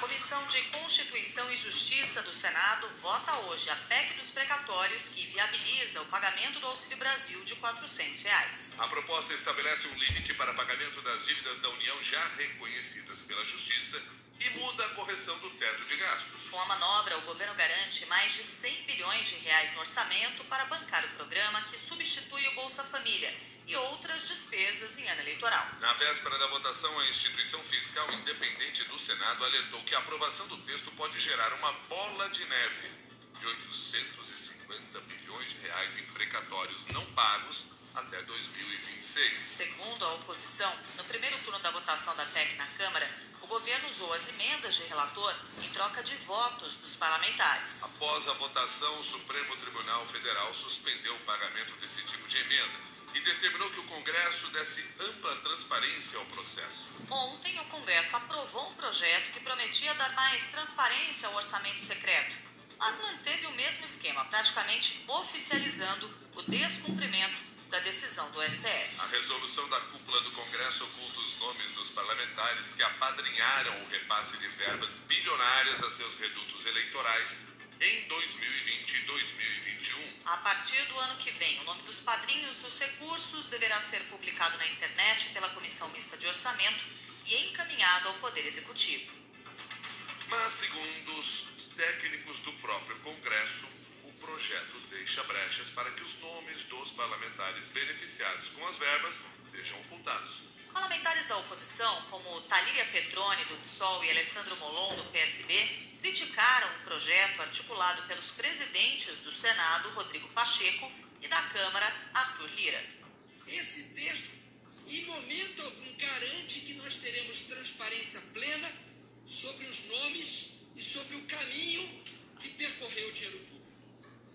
Comissão de Constituição e Justiça do Senado vota hoje a PEC dos precatórios que viabiliza o pagamento do Auxílio Brasil de 400 reais. A proposta estabelece um limite para pagamento das dívidas da União já reconhecidas pela Justiça e muda a correção do teto de gastos. Com a manobra, o governo garante mais de 100 bilhões de reais no orçamento para bancar o programa que substitui o Bolsa Família e outras despesas em ano eleitoral. Na véspera da votação, a instituição fiscal independente do Senado alertou que a aprovação do texto pode gerar uma bola de neve de 850 bilhões de reais em precatórios não pagos até 2026. Segundo a oposição, no primeiro turno da votação da PEC na Câmara, o governo usou as emendas de relator em troca de votos dos parlamentares. Após a votação, o Supremo Tribunal Federal suspendeu o pagamento desse tipo de emenda e determinou que o Congresso desse ampla transparência ao processo. Ontem, o Congresso aprovou um projeto que prometia dar mais transparência ao orçamento secreto, mas manteve o mesmo esquema, praticamente oficializando o descumprimento da decisão do STF. A resolução da cúpula do Congresso oculta os nomes dos parlamentares que apadrinharam o repasse de verbas bilionárias a seus redutos eleitorais em 2020 e 2021. A partir do ano que vem, o nome dos padrinhos dos recursos deverá ser publicado na internet pela Comissão Mista de Orçamento e encaminhado ao Poder Executivo. Mas, segundo os técnicos do próprio Congresso, o projeto deixa brechas para que os nomes dos parlamentares beneficiados com as verbas sejam ocultados. Parlamentares da oposição, como Talíria Petroni, do PSOL, e Alessandro Molon, do PSB, criticaram o projeto articulado pelos presidentes do Senado, Rodrigo Pacheco, e da Câmara, Arthur Lira. Esse texto, em momento algum, garante que nós teremos transparência plena sobre os nomes e sobre o caminho que percorreu o dinheiro público.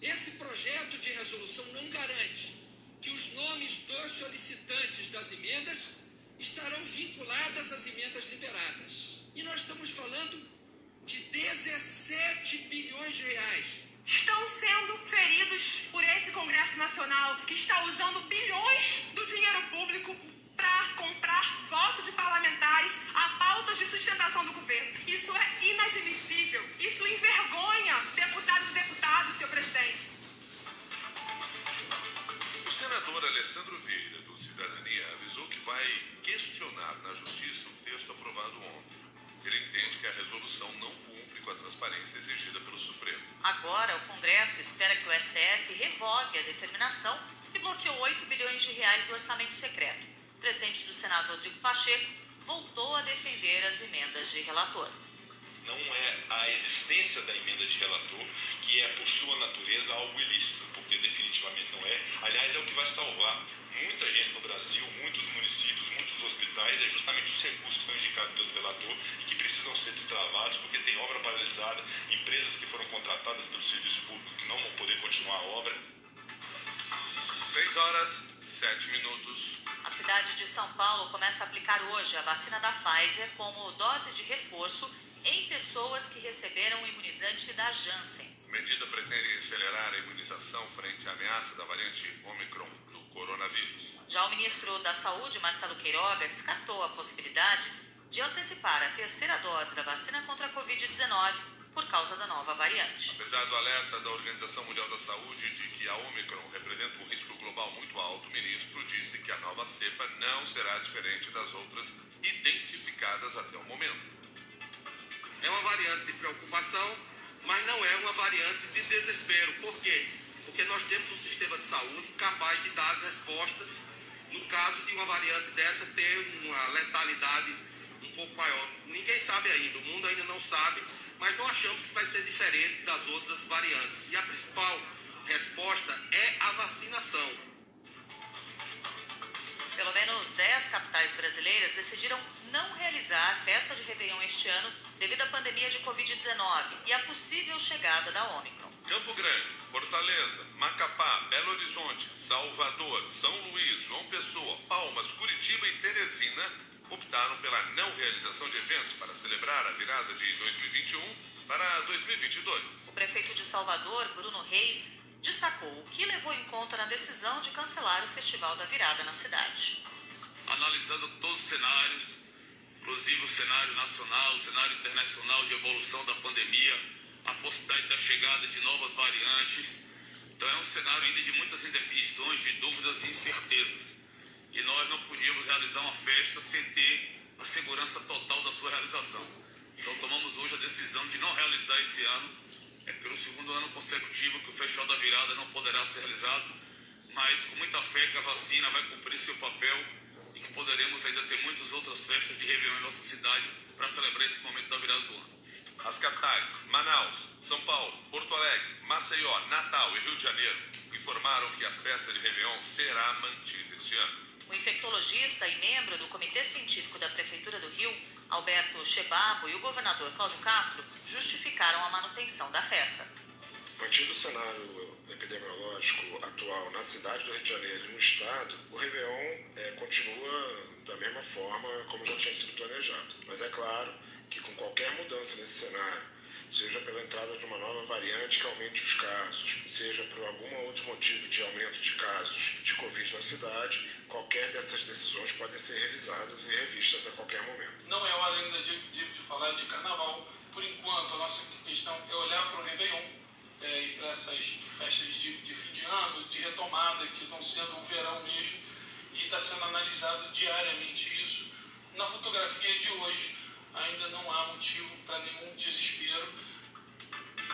Esse projeto de resolução não garante que os nomes dos solicitantes das emendas estarão vinculadas às emendas liberadas. E nós estamos falando de 17 bilhões de reais. Estão sendo feridos por esse Congresso Nacional que está usando bilhões do dinheiro resolução não cumpre com a transparência exigida pelo Supremo. Agora, o Congresso espera que o STF revogue a determinação que bloqueou 8 bilhões de reais do orçamento secreto. O presidente do Senado, Rodrigo Pacheco, voltou a defender as emendas de relator. Não é a existência da emenda de relator que é, por sua natureza, algo ilícito, porque definitivamente não é. Aliás, é o que vai salvar muita gente no Brasil, muitos municípios, muitos hospitais, é justamente os recursos que são indicados pelo relator e que precisam ser destravados, porque tem obra paralisada, empresas que foram contratadas pelo serviço público que não vão poder continuar a obra. 6 horas, 7 minutos. A cidade de São Paulo começa a aplicar hoje a vacina da Pfizer como dose de reforço em pessoas que receberam o imunizante da Janssen. A medida pretende acelerar a imunização frente à ameaça da variante Omicron do coronavírus. Já o ministro da Saúde, Marcelo Queiroga, descartou a possibilidade de antecipar a terceira dose da vacina contra a Covid-19 por causa da nova variante. Apesar do alerta da Organização Mundial da Saúde de que a Omicron representa um risco global muito alto, o ministro disse que a nova cepa não será diferente das outras identificadas até o momento. É uma variante de preocupação, mas não é uma variante de desespero. Por quê? Porque nós temos um sistema de saúde capaz de dar as respostas no caso de uma variante dessa ter uma letalidade um pouco maior. Ninguém sabe ainda, o mundo ainda não sabe, mas não achamos que vai ser diferente das outras variantes. E a principal resposta é a vacinação. Pelo menos 10 capitais brasileiras decidiram não realizar festa de Réveillon este ano devido à pandemia de Covid-19 e à possível chegada da Ômicron. Campo Grande, Fortaleza, Macapá, Belo Horizonte, Salvador, São Luís, João Pessoa, Palmas, Curitiba e Teresina optaram pela não realização de eventos para celebrar a virada de 2021 para 2022. O prefeito de Salvador, Bruno Reis, destacou o que levou em conta na decisão de cancelar o Festival da Virada na cidade. Analisando todos os cenários, inclusive o cenário nacional, o cenário internacional de evolução da pandemia, a possibilidade da chegada de novas variantes. Então é um cenário ainda de muitas indefinições, de dúvidas e incertezas. E nós não podíamos realizar uma festa sem ter a segurança total da sua realização. Então tomamos hoje a decisão de não realizar esse ano. É pelo segundo ano consecutivo que o Festival da Virada não poderá ser realizado, mas com muita fé que a vacina vai cumprir seu papel e que poderemos ainda ter muitas outras festas de Réveillon em nossa cidade para celebrar esse momento da virada do ano. As capitais, Manaus, São Paulo, Porto Alegre, Maceió, Natal e Rio de Janeiro, informaram que a festa de Réveillon será mantida este ano. O infectologista e membro do Comitê Científico da Prefeitura do Rio, Alberto Chebabo, e o governador Cláudio Castro justificaram a manutenção da festa. Mantido o cenário epidemiológico atual na cidade do Rio de Janeiro e no estado, o Réveillon é, continua da mesma forma como já tinha sido planejado. Mas é claro que com qualquer mudança nesse cenário, seja pela entrada de uma nova variante que aumente os casos, seja por algum outro motivo de aumento de casos de Covid na cidade, qualquer dessas decisões podem ser revisadas e revistas a qualquer momento. Não é hora ainda de, de, de falar de carnaval. Por enquanto, a nossa questão é olhar para o Réveillon é, e para essas festas de, de fim de ano, de retomada, que estão sendo um verão mesmo, e está sendo analisado diariamente isso. Na fotografia de hoje, ainda não há motivo para nenhum desespero.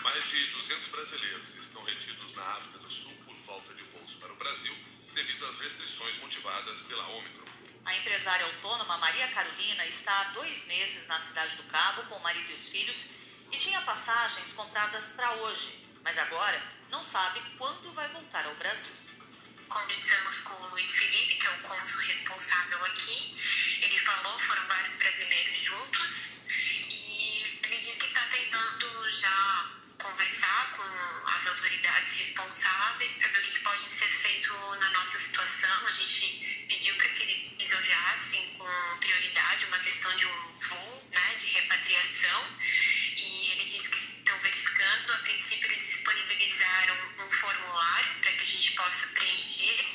Mais de 200 brasileiros estão retidos na África do Sul por falta de voos para o Brasil devido às restrições motivadas pela Ômicron. A empresária autônoma Maria Carolina está há dois meses na cidade do Cabo com o marido e os filhos e tinha passagens compradas para hoje, mas agora não sabe quando vai voltar ao Brasil. Conversamos com o Luiz Felipe, que é o cônsul responsável aqui. Ele falou, foram vários brasileiros juntos e ele disse que está tentando já conversar com as autoridades responsáveis para ver o que pode ser feito na nossa situação. A gente pediu para que eles olhassem com prioridade uma questão de um voo, né, de repatriação, possa preencher.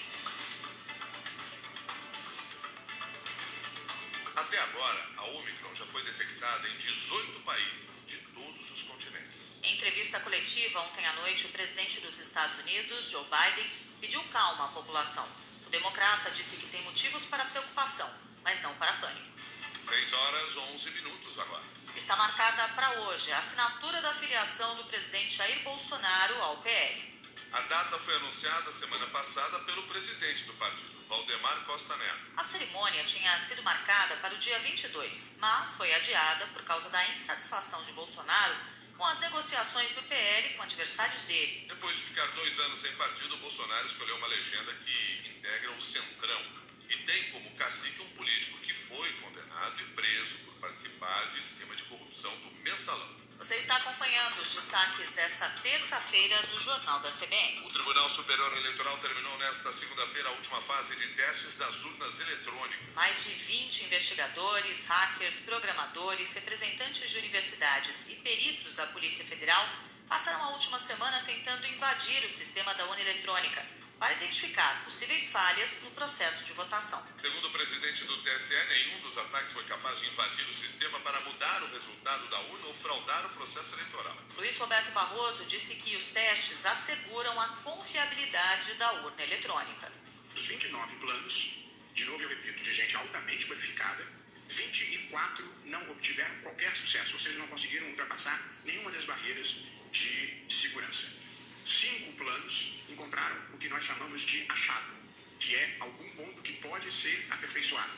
Até agora, a Omicron já foi detectada em 18 países de todos os continentes. Em entrevista coletiva ontem à noite, o presidente dos Estados Unidos, Joe Biden, pediu calma à população. O democrata disse que tem motivos para preocupação, mas não para pânico. 6 horas 11 minutos agora. Está marcada para hoje a assinatura da filiação do presidente Jair Bolsonaro ao PL. A data foi anunciada semana passada pelo presidente do partido, Valdemar Costa Neto. A cerimônia tinha sido marcada para o dia 22, mas foi adiada por causa da insatisfação de Bolsonaro com as negociações do PL com adversários dele. Depois de ficar dois anos sem partido, Bolsonaro escolheu uma legenda que integra o Centrão e tem como cacique um político que foi condenado e preso por participar de esquema de corrupção do Mensalão. Você está acompanhando os destaques desta terça-feira do Jornal da CBN. O Tribunal Superior Eleitoral terminou nesta segunda-feira a última fase de testes das urnas eletrônicas. Mais de 20 investigadores, hackers, programadores, representantes de universidades e peritos da Polícia Federal passaram a última semana tentando invadir o sistema da urna eletrônica para identificar possíveis falhas no processo de votação. Segundo o presidente do TSE, nenhum dos ataques foi capaz de invadir o sistema para mudar o resultado da urna ou fraudar o processo eleitoral. Luiz Roberto Barroso disse que os testes asseguram a confiabilidade da urna eletrônica. Dos 29 planos, de novo eu repito, de gente altamente qualificada, 24 não obtiveram qualquer sucesso, ou seja, não conseguiram ultrapassar nenhuma das barreiras de segurança. Cinco planos encontraram o que nós chamamos de achado, que é algum ponto que pode ser aperfeiçoado.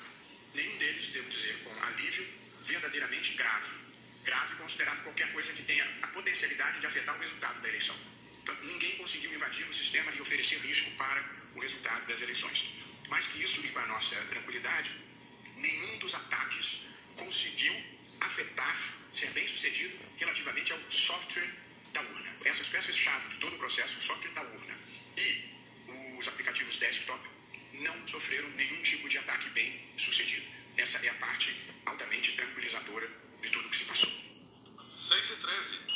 Nenhum deles, devo dizer, com alívio verdadeiramente grave. Grave considerado qualquer coisa que tenha a potencialidade de afetar o resultado da eleição. Então, ninguém conseguiu invadir o sistema e oferecer risco para o resultado das eleições. Mais que isso, e com a nossa tranquilidade, nenhum dos ataques conseguiu afetar, ser bem sucedido relativamente ao software da urna. Essas peças-chave de todo o processo, o software da urna e os aplicativos desktop não sofreram nenhum tipo de ataque bem sucedido. Essa é a parte altamente tranquilizadora de tudo que se passou. 6 e 13.